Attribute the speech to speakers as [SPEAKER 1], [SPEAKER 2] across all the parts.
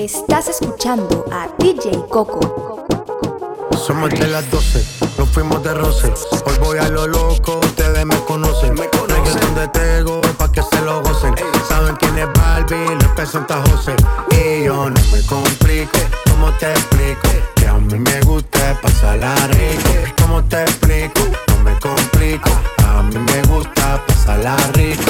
[SPEAKER 1] Estás escuchando a DJ Coco.
[SPEAKER 2] Somos de las 12, nos fuimos de roce. Hoy voy a lo loco, ustedes me conocen. Me conocen. donde tengo pa' que se lo gocen. Saben quién es Barbie, les presenta José. Y yo no me complico, ¿cómo te explico? Que a mí me gusta pasarla rico. ¿Cómo te explico? No me complico, a mí me gusta pasarla rico.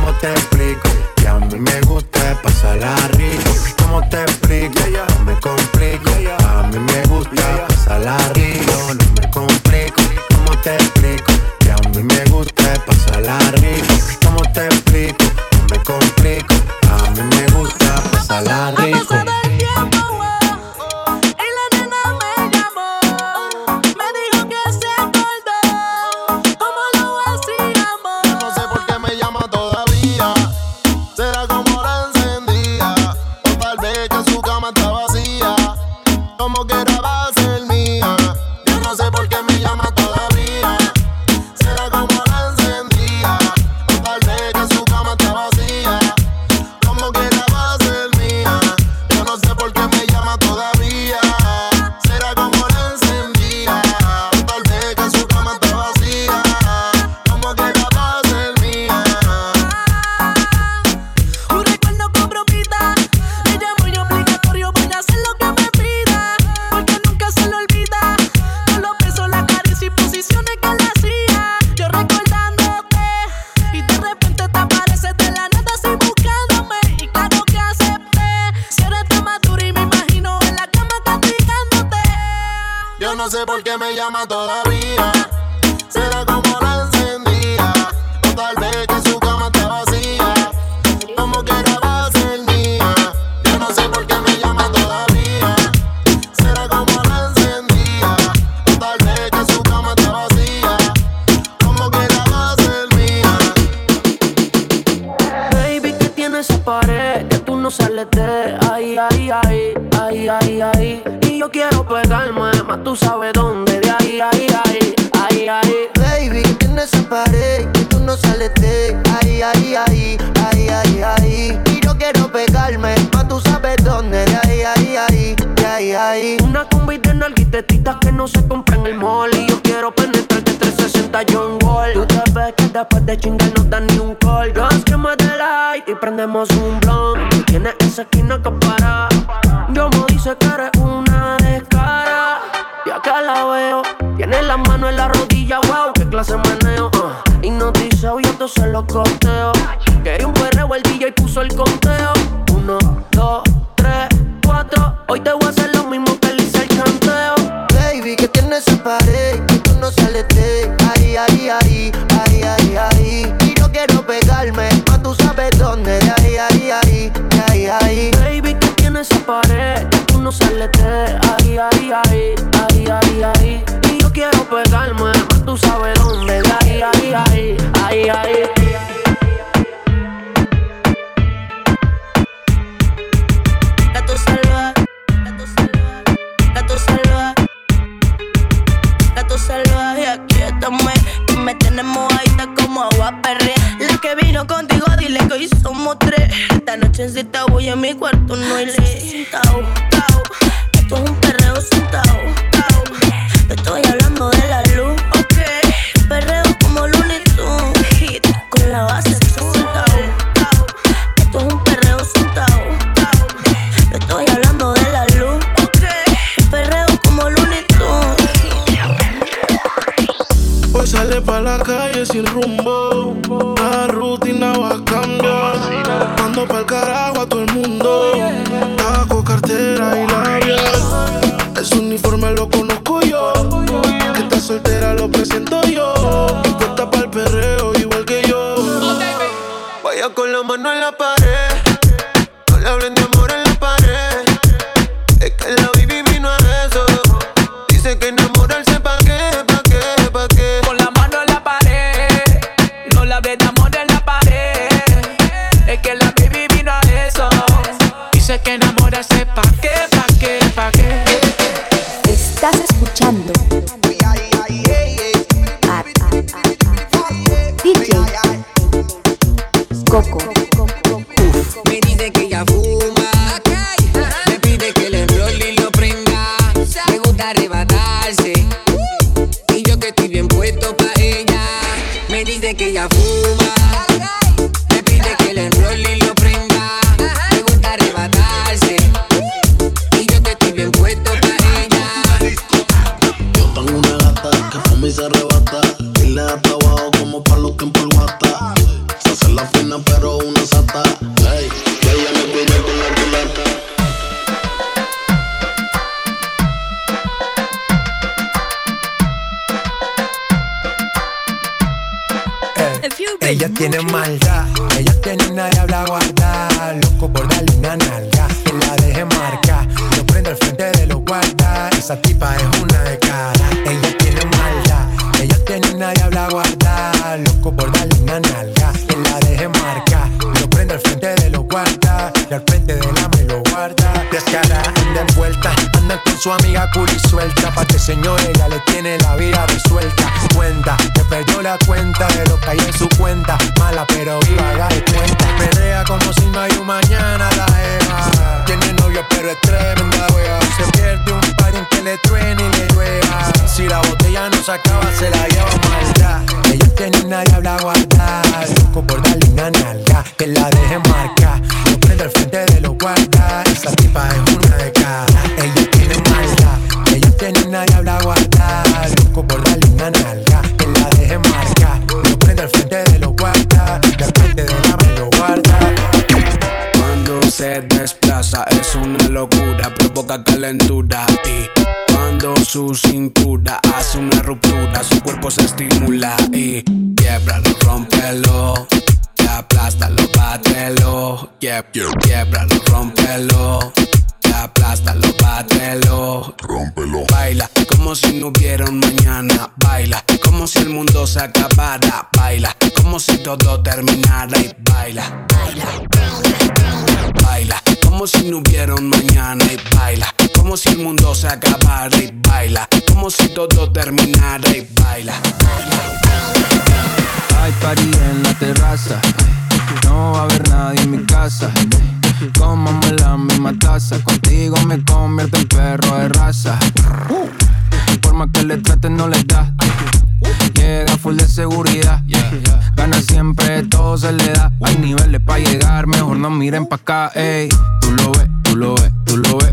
[SPEAKER 2] ¿Cómo te explico? Que a mí me gusta pasarla rico. ¿Cómo te explico? No me complico. A mí me gusta pasarla rico.
[SPEAKER 3] llama todavía. Será como la encendía. O tal vez que su cama está vacía. Como quiera va a ser mía. Yo no sé por qué me llama todavía. Será como la encendía. O tal vez que su cama está vacía. Como quiera va a ser mía.
[SPEAKER 4] Baby, que tiene esa pared? Que tú no sales de ahí, ahí, ahí, ahí, ahí. Y yo quiero pegarme, más tú sabes dónde ay, ay, ay, ay, ay.
[SPEAKER 5] Baby, esa pared que tú no sales de ay, ay, ay, ay, ay, ay. Y yo quiero pegarme, más tú sabes dónde, de ay, ay, ay, ay, ay.
[SPEAKER 4] Una combi de nalguitetitas que no se compra en el mall. Y yo quiero penetrarte 360 John Wall. Tú te ves que después de chingar no dan ni un call. Que light y prendemos un blunt. Tienes esa esquina que para. Yo me dice que eres un la rodilla, wow, qué clase meneo. Uh. Hipnotizado, yo todo se lo costeo. Que un perreo, el DJ puso el conteo. Uno, dos, tres, cuatro. Hoy te voy a hacer lo mismo que le hice el canteo.
[SPEAKER 5] Baby, que tienes esa pared, que tú no sales de ahí, ahí, ahí, ahí, ahí, ahí. Y no quiero pegarme, más tú sabes dónde, de ahí, ahí, ahí, de ahí, ahí.
[SPEAKER 4] Baby, que tienes en pared, que tú no sales de ahí, ahí, ahí, ahí, ahí, ahí pegarme, tú sabes dónde. Ahí, ahí, ahí, ahí, ahí.
[SPEAKER 6] Gato como agua. La que vino
[SPEAKER 7] contigo,
[SPEAKER 6] dile que hoy somos tres. Esta noche en cita voy a mi cuarto, no hay ley. Esto es un perreo sentado
[SPEAKER 8] cambió. Mando pa'l carajo
[SPEAKER 9] And I'm
[SPEAKER 2] Maldad, ella tiene una diabla guarda. Loco por darle una nalga, que la deje marca. Lo prende al frente de los guarda. Esa tipa es una de cara. Ella tiene maldad, ella tiene una diabla guarda. Loco por darle una nalga, que la deje marca. Lo prende al frente de los guarda. Y al frente de con su amiga curi suelta. Pa' que señor ella le tiene la vida resuelta. Cuenta, que perdió la cuenta de lo que hay en su cuenta. Mala pero viva, haga cuenta. Pelea como si no hay un mañana la Eva. Tiene novio pero es tremenda wea. Se pierde un par en que le truene y le llueva. Si la botella no se acaba, se la lleva maldad. Ella tiene una diabla guardada. Loco por darle una nalga. Que la deje marca. Lo prende al frente de los guardas. Esa tipa es Ella tiene una diabla guardada. Loco por darle una nalga. Que la deje marca. Lo prende al frente de los guardas. Y al frente de la me lo guarda.
[SPEAKER 10] Cuando se desplaza es una locura, provoca calentura y cuando su cintura hace una ruptura, su cuerpo se estimula y quiebralo, rompelo, aplástalo, bátelo, Quieb- quiebralo, rompelo, aplástalo, bátelo,
[SPEAKER 11] Rómpelo.
[SPEAKER 10] Baila como si no hubiera un mañana. Baila como si el mundo se acabara. Baila como si todo terminara. Y baila. Baila como si no hubiera un mañana. Y baila como si el mundo se acabara. Y baila como si todo terminara. Y baila.
[SPEAKER 12] Hay party en la terraza. No va a haber nadie en mi casa. Cómame la misma taza. Contigo me convierto en perro de raza. Por más que le traten, no les da. Llega full de seguridad. Gana siempre, todo se le da. Hay niveles para llegar, mejor no miren pa' acá, ey. Tú lo ves, tú lo ves, tú lo ves,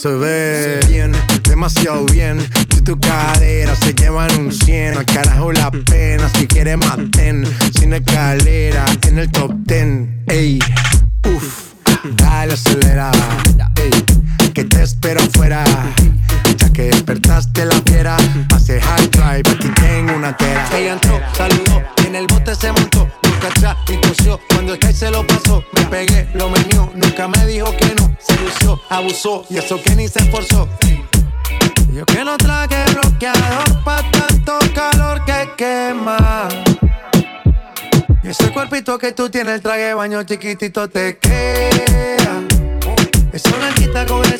[SPEAKER 2] se ve. Bien, demasiado bien. Tu cadera se llevan un 100, al carajo la pena. Si quieres maten, sin escalera, en el top 10. Ey, uff, dale acelera. Ey, que te espero afuera. Ya que despertaste la fiera, pase hard drive, aquí tengo una tera. Ella entró, saludó, en el bote se montó, y tosió. Cuando el que se lo pasó, me pegué, lo menió, nunca me dijo que no. Se lució, abusó, y eso que ni se esforzó. Yo que no
[SPEAKER 13] traje
[SPEAKER 2] bloqueador
[SPEAKER 1] pa' tanto
[SPEAKER 2] calor que
[SPEAKER 13] quema.
[SPEAKER 2] Y ese cuerpito que tú tienes, el traje baño chiquitito
[SPEAKER 13] te
[SPEAKER 1] queda.
[SPEAKER 13] Esa blanquita con el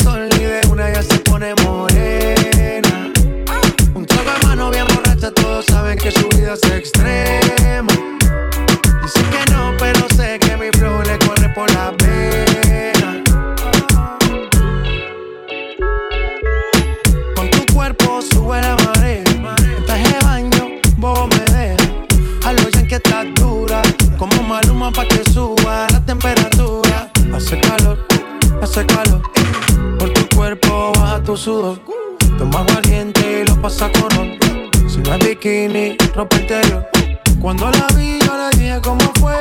[SPEAKER 1] tu sudor. Toma aguardiente y lo pasa con ron. Si no es bikini, ropa interior. Cuando la vi, yo le dije cómo fue.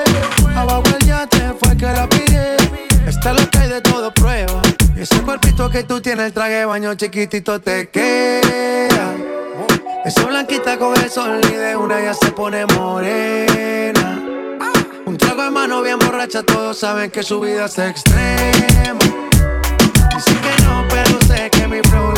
[SPEAKER 1] Abajo el yate fue que la
[SPEAKER 13] pide. Está lo
[SPEAKER 1] que hay de todo prueba.
[SPEAKER 2] Ese cuerpito que tú tienes, el traje de baño chiquitito te
[SPEAKER 1] queda. Esa blanquita con el sol y de una ya se pone morena. Un
[SPEAKER 13] trago de
[SPEAKER 2] mano bien borracha, todos saben que su vida es extrema. Dicen que no, pero sé que mi
[SPEAKER 13] flow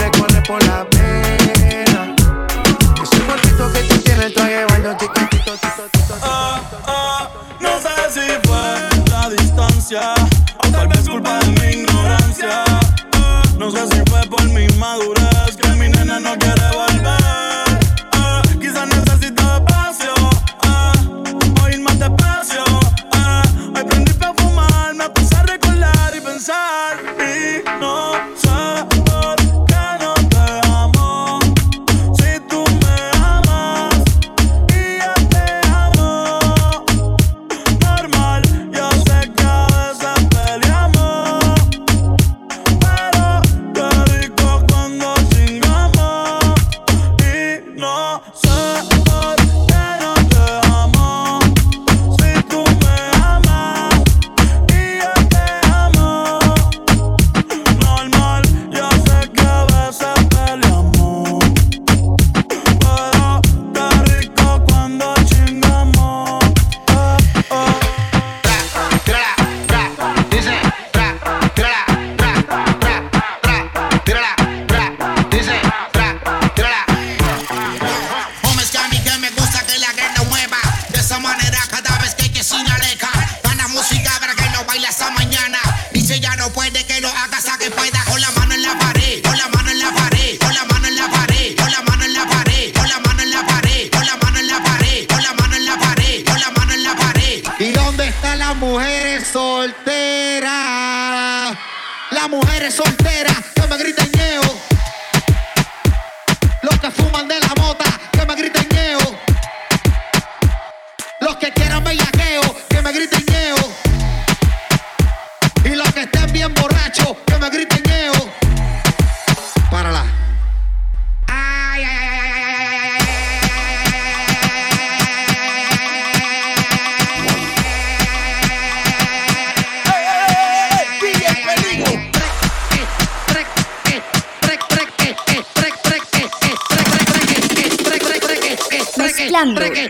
[SPEAKER 14] mujeres son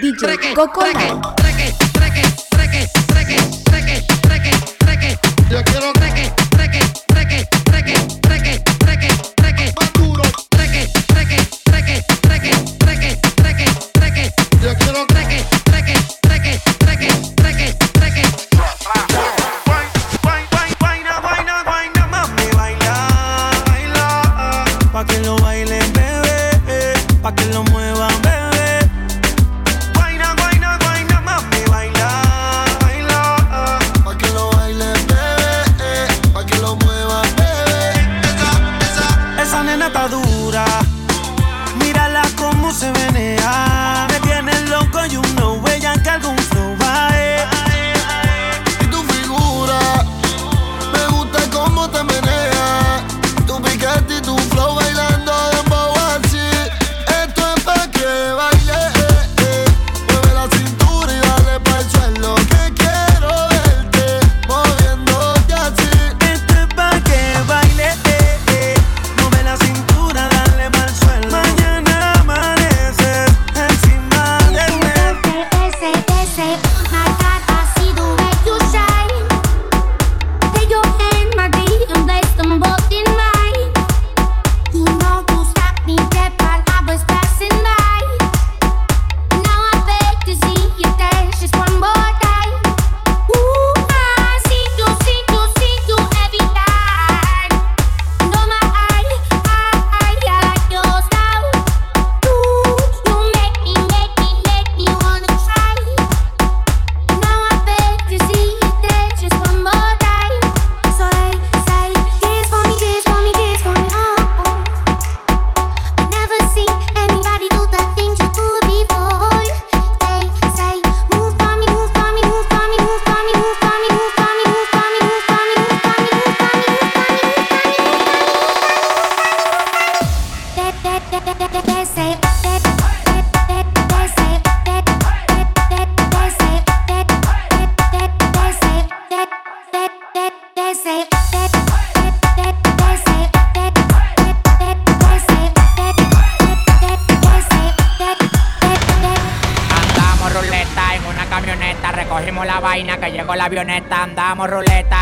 [SPEAKER 1] dicho Coco
[SPEAKER 15] Andamos ruleta